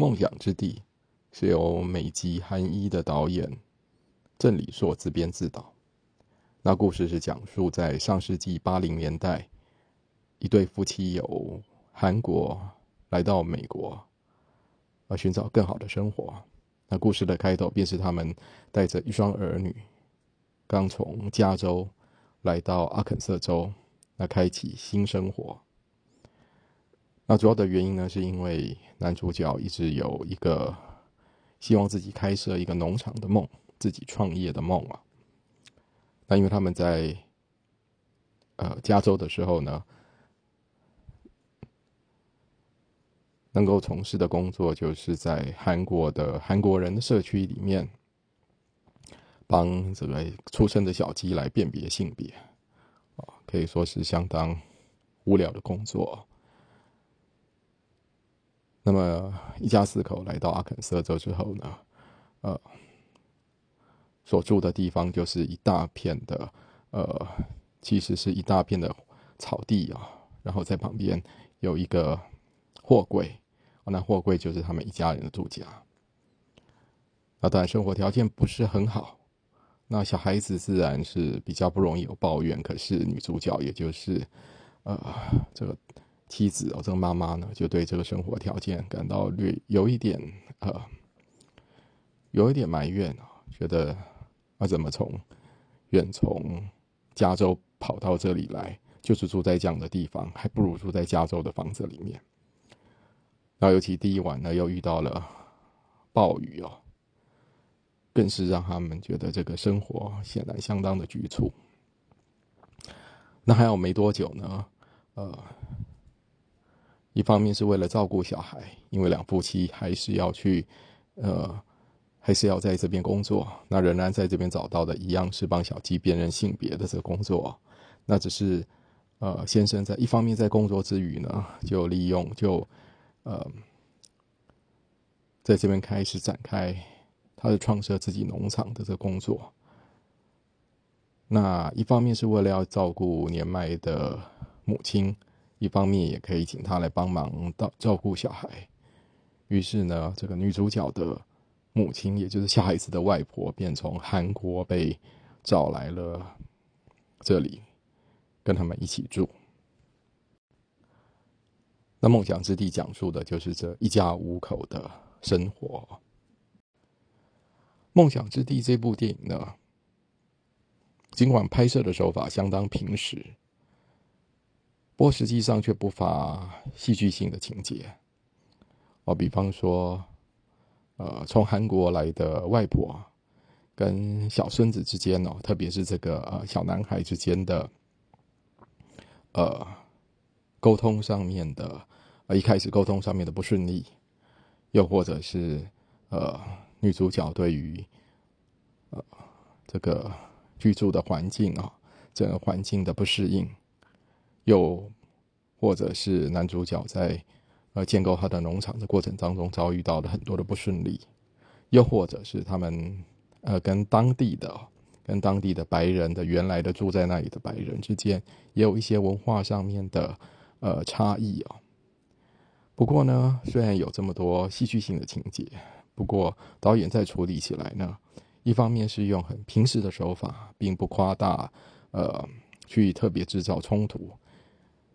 梦想之地是由美籍韩裔的导演郑理硕自编自导。那故事是讲述在上世纪八零年代，一对夫妻由韩国来到美国，而寻找更好的生活。那故事的开头便是他们带着一双儿女，刚从加州来到阿肯色州，那开启新生活。那主要的原因呢，是因为男主角一直有一个希望自己开设一个农场的梦，自己创业的梦啊。那因为他们在呃加州的时候呢，能够从事的工作就是在韩国的韩国人的社区里面，帮这个出生的小鸡来辨别性别，啊，可以说是相当无聊的工作。那么，一家四口来到阿肯色州之后呢，呃，所住的地方就是一大片的，呃，其实是一大片的草地啊。然后在旁边有一个货柜，那货柜就是他们一家人的住家。那当然生活条件不是很好，那小孩子自然是比较不容易有抱怨。可是女主角，也就是呃这个。妻子哦，这个妈妈呢，就对这个生活条件感到略有一点呃，有一点埋怨啊，觉得啊，怎么从远从加州跑到这里来，就是住在这样的地方，还不如住在加州的房子里面。然后尤其第一晚呢，又遇到了暴雨哦，更是让他们觉得这个生活显然相当的局促。那还有没多久呢，呃。一方面是为了照顾小孩，因为两夫妻还是要去，呃，还是要在这边工作。那仍然在这边找到的一样是帮小鸡辨认性别的这个工作。那只是，呃，先生在一方面在工作之余呢，就利用就，呃，在这边开始展开他的创设自己农场的这个工作。那一方面是为了要照顾年迈的母亲。一方面也可以请他来帮忙到照顾小孩，于是呢，这个女主角的母亲，也就是小孩子的外婆，便从韩国被找来了这里，跟他们一起住。那梦想之地讲述的就是这一家五口的生活。梦想之地这部电影呢，尽管拍摄的手法相当平实。不过实际上却不乏戏剧性的情节，哦，比方说，呃，从韩国来的外婆跟小孙子之间哦，特别是这个呃小男孩之间的，呃，沟通上面的，呃，一开始沟通上面的不顺利，又或者是呃女主角对于呃这个居住的环境啊，整个环境的不适应。又或者是男主角在呃建构他的农场的过程当中遭遇到了很多的不顺利，又或者是他们呃跟当地的跟当地的白人的原来的住在那里的白人之间也有一些文化上面的呃差异啊。不过呢，虽然有这么多戏剧性的情节，不过导演在处理起来呢，一方面是用很平实的手法，并不夸大呃去特别制造冲突。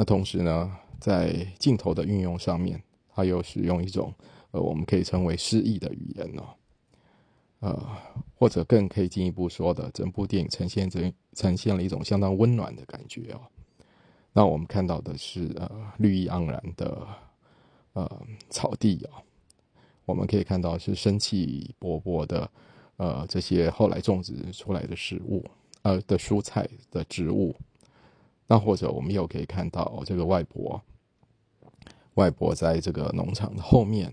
那同时呢，在镜头的运用上面，它又使用一种呃，我们可以称为诗意的语言哦，呃，或者更可以进一步说的，整部电影呈现着呈现了一种相当温暖的感觉哦。那我们看到的是呃绿意盎然的呃草地啊，我们可以看到是生气勃勃的呃这些后来种植出来的食物呃的蔬菜的植物。那或者我们又可以看到这个外婆，外婆在这个农场的后面，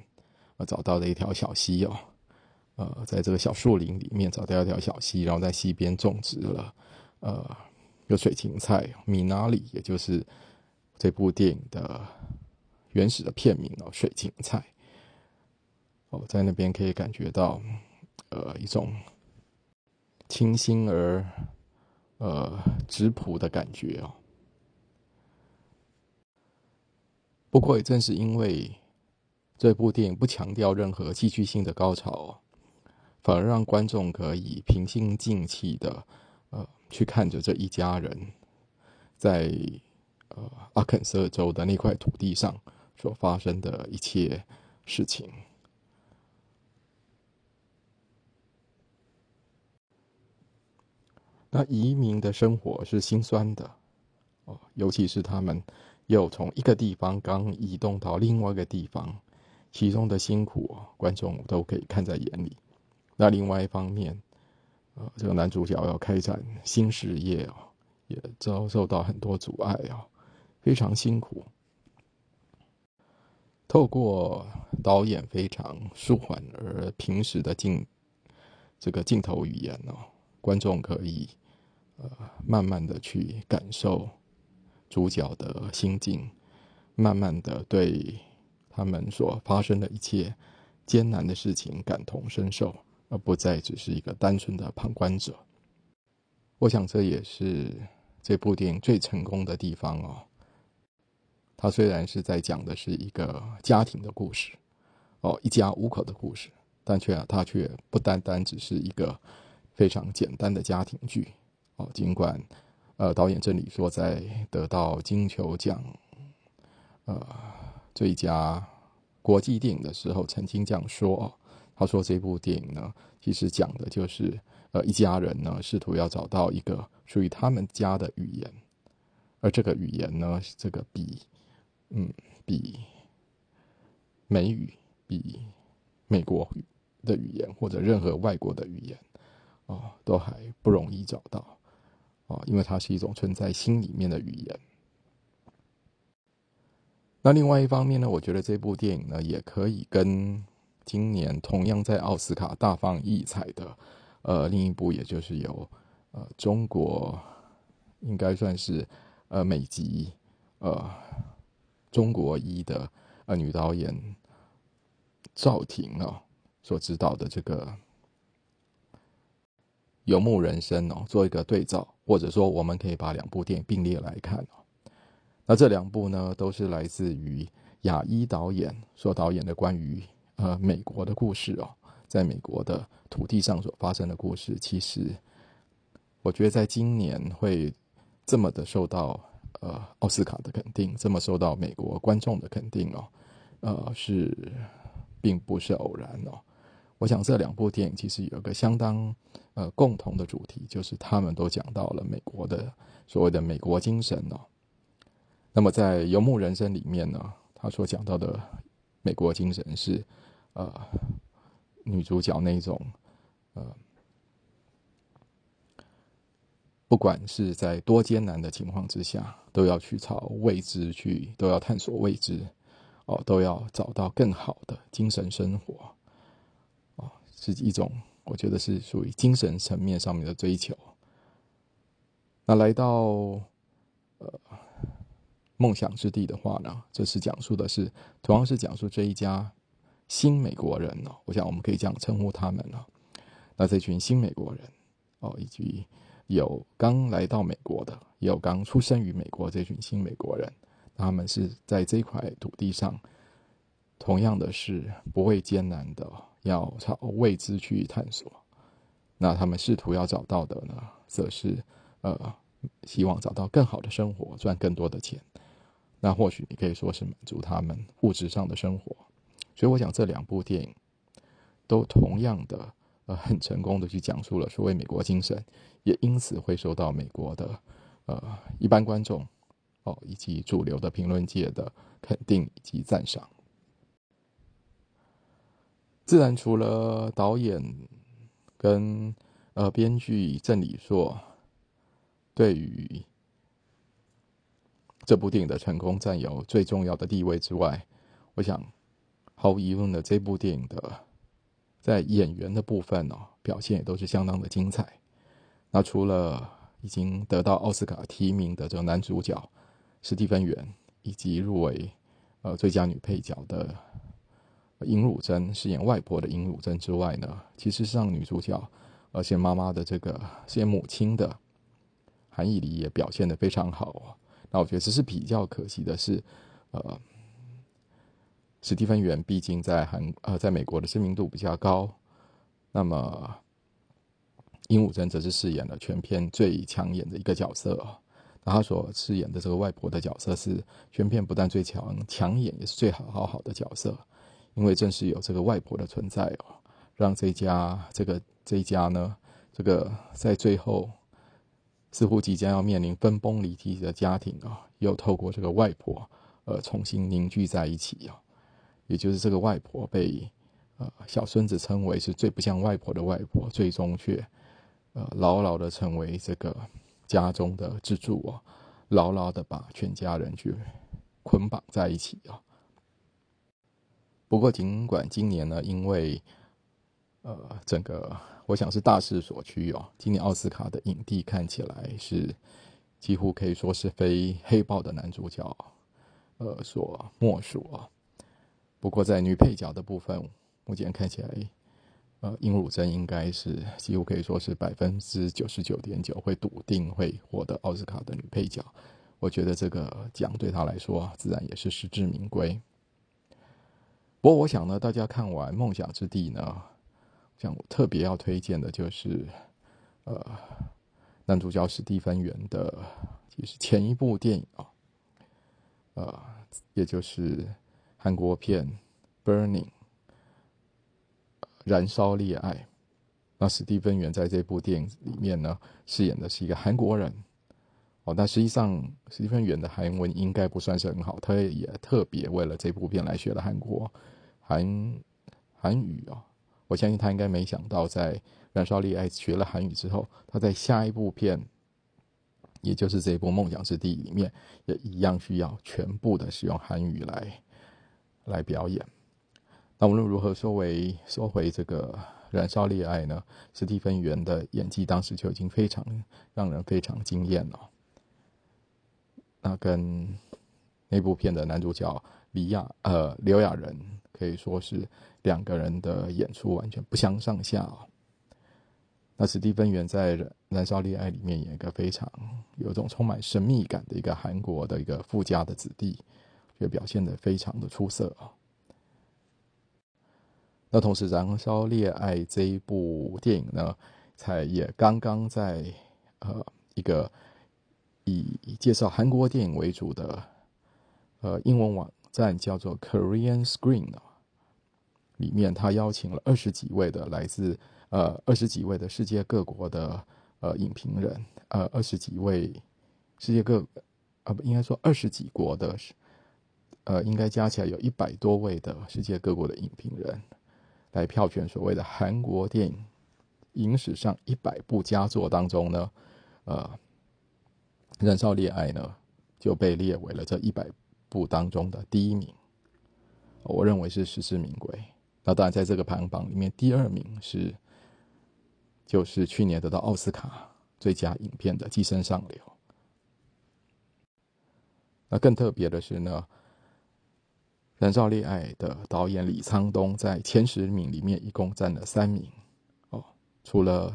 呃，找到了一条小溪哦，呃，在这个小树林里面找到一条小溪，然后在溪边种植了，呃，有水芹菜米纳里，也就是这部电影的原始的片名哦，水芹菜。哦，在那边可以感觉到，呃，一种清新而呃质朴的感觉哦。不过也正是因为这部电影不强调任何戏剧性的高潮，反而让观众可以平心静气的，呃，去看着这一家人在呃阿肯色州的那块土地上所发生的一切事情。那移民的生活是心酸的，哦，尤其是他们又从一个地方刚移动到另外一个地方。其中的辛苦，观众都可以看在眼里。那另外一方面，呃，这个男主角要开展新事业哦，也遭受到很多阻碍啊，非常辛苦。透过导演非常舒缓而平实的镜这个镜头语言哦，观众可以呃慢慢的去感受主角的心境，慢慢的对。他们所发生的一切艰难的事情感同身受，而不再只是一个单纯的旁观者。我想这也是这部电影最成功的地方哦。它虽然是在讲的是一个家庭的故事，哦，一家五口的故事，但却它却不单单只是一个非常简单的家庭剧哦。尽管呃，导演这里说在得到金球奖，呃。最佳国际电影的时候，曾经这样说：“他说这部电影呢，其实讲的就是呃一家人呢试图要找到一个属于他们家的语言，而这个语言呢，这个比嗯比美语、比美国语的语言或者任何外国的语言啊，都还不容易找到啊，因为它是一种存在心里面的语言。”那另外一方面呢，我觉得这部电影呢，也可以跟今年同样在奥斯卡大放异彩的，呃，另一部，也就是由呃中国应该算是呃美籍呃中国裔的呃女导演赵婷啊所指导的这个《游牧人生》哦，做一个对照，或者说我们可以把两部电影并列来看哦。那这两部呢，都是来自于亚一导演所导演的关于呃美国的故事哦，在美国的土地上所发生的故事。其实，我觉得在今年会这么的受到呃奥斯卡的肯定，这么受到美国观众的肯定哦，呃是并不是偶然哦。我想这两部电影其实有个相当呃共同的主题，就是他们都讲到了美国的所谓的美国精神哦。那么在《游牧人生》里面呢，他所讲到的美国精神是，呃，女主角那种，呃，不管是在多艰难的情况之下，都要去朝未知去，都要探索未知，哦，都要找到更好的精神生活，是一种我觉得是属于精神层面上面的追求。那来到，呃。梦想之地的话呢，这是讲述的是同样是讲述这一家新美国人哦，我想我们可以这样称呼他们了。那这群新美国人哦，以及有刚来到美国的，也有刚出生于美国这群新美国人，他们是在这块土地上，同样的是不畏艰难的，要朝未知去探索。那他们试图要找到的呢，则是呃，希望找到更好的生活，赚更多的钱。那或许你可以说是满足他们物质上的生活，所以我想这两部电影都同样的呃很成功的去讲述了所谓美国精神，也因此会受到美国的呃一般观众哦以及主流的评论界的肯定以及赞赏。自然除了导演跟呃编剧郑理硕对于。这部电影的成功占有最重要的地位之外，我想毫无疑问的，这部电影的在演员的部分呢，表现也都是相当的精彩。那除了已经得到奥斯卡提名的这个男主角史蒂芬·元，以及入围呃最佳女配角的尹汝贞饰演外婆的尹汝贞之外呢，其实上女主角而且妈妈的这个饰演母亲的韩艺里也表现的非常好那我觉得只是比较可惜的是，呃，史蒂芬元毕竟在韩呃在美国的知名度比较高，那么殷武贞则是饰演了全片最抢眼的一个角色。那他所饰演的这个外婆的角色是全片不但最强抢眼，也是最好好好的角色，因为正是有这个外婆的存在哦，让这家这个这一家呢，这个在最后。似乎即将要面临分崩离析的家庭啊，又透过这个外婆，呃，重新凝聚在一起啊。也就是这个外婆被呃小孙子称为是最不像外婆的外婆，最终却呃牢牢的成为这个家中的支柱啊，牢牢的把全家人去捆绑在一起啊。不过，尽管今年呢，因为呃整个。我想是大势所趋哦。今年奥斯卡的影帝看起来是几乎可以说是非黑豹的男主角，呃，所莫属啊。不过在女配角的部分，目前看起来，呃，殷汝珍应该是几乎可以说是百分之九十九点九会笃定会获得奥斯卡的女配角。我觉得这个奖对她来说，自然也是实至名归。不过我想呢，大家看完《梦想之地》呢。像我特别要推荐的就是，呃，男主角史蒂芬元的，就是前一部电影啊，呃，也就是韩国片《Burning》燃烧恋爱。那史蒂芬元在这部电影里面呢，饰演的是一个韩国人。哦，但实际上史蒂芬元的韩文应该不算是很好，他也特别为了这部片来学了韩国韩韩语啊。我相信他应该没想到，在《燃烧恋爱》学了韩语之后，他在下一部片，也就是这一部《梦想之地》里面，也一样需要全部的使用韩语来来表演。那无论如何，说回说回这个《燃烧恋爱》呢，史蒂芬元的演技当时就已经非常让人非常惊艳了。那跟那部片的男主角李亚呃刘亚仁可以说是。两个人的演出完全不相上下哦。那史蒂芬元在《燃烧恋爱》里面演一个非常有种充满神秘感的一个韩国的一个富家的子弟，也表现的非常的出色啊。那同时，《燃烧恋爱》这一部电影呢，才也刚刚在呃一个介绍韩国电影为主的呃英文网站叫做 Korean Screen 啊。里面，他邀请了二十几位的来自呃二十几位的世界各国的呃影评人，呃二十几位世界各啊不应该说二十几国的，呃应该加起来有一百多位的世界各国的影评人来票选所谓的韩国电影影史上一百部佳作当中呢，呃《燃烧恋爱》呢就被列为了这一百部当中的第一名，我认为是实至名归。那当然，在这个排行榜里面，第二名是就是去年得到奥斯卡最佳影片的《寄生上流》。那更特别的是呢，《燃烧恋爱》的导演李沧东在前十名里面一共占了三名。哦，除了《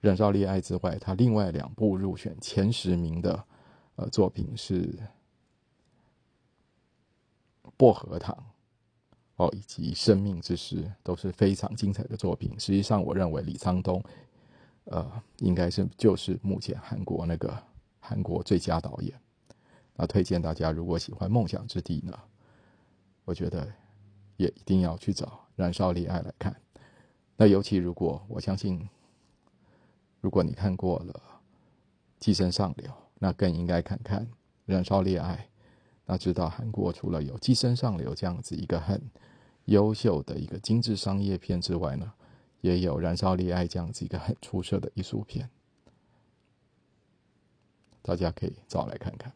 燃烧恋爱》之外，他另外两部入选前十名的呃作品是《薄荷糖》。哦，以及生命之诗都是非常精彩的作品。实际上，我认为李沧东，呃，应该是就是目前韩国那个韩国最佳导演。那推荐大家，如果喜欢《梦想之地》呢，我觉得也一定要去找《燃烧恋爱》来看。那尤其如果我相信，如果你看过了《寄生上流》，那更应该看看《燃烧恋爱》。那知道韩国除了有《寄生上流》这样子一个很优秀的一个精致商业片之外呢，也有《燃烧恋爱》这样子一个很出色的艺术片，大家可以找来看看。